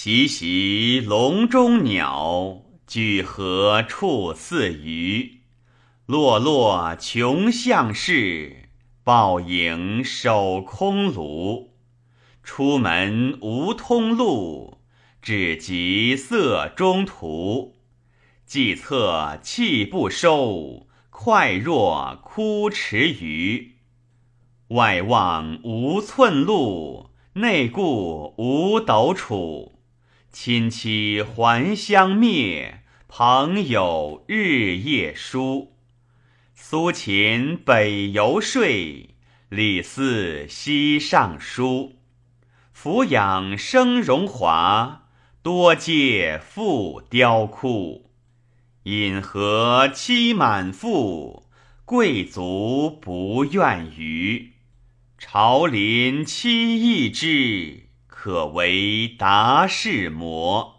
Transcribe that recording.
习习笼中鸟，举何处似鱼？落落穷巷士，抱影守空庐。出门无通路，只及色中途。计策气不收，快若枯池鱼。外望无寸路，内顾无斗杵。亲戚还相灭，朋友日夜疏。苏秦北游说，李斯西上书。俯仰生荣华，多嗟复凋枯。饮河期满腹，贵族不愿与。朝林戚异之，可为达士魔。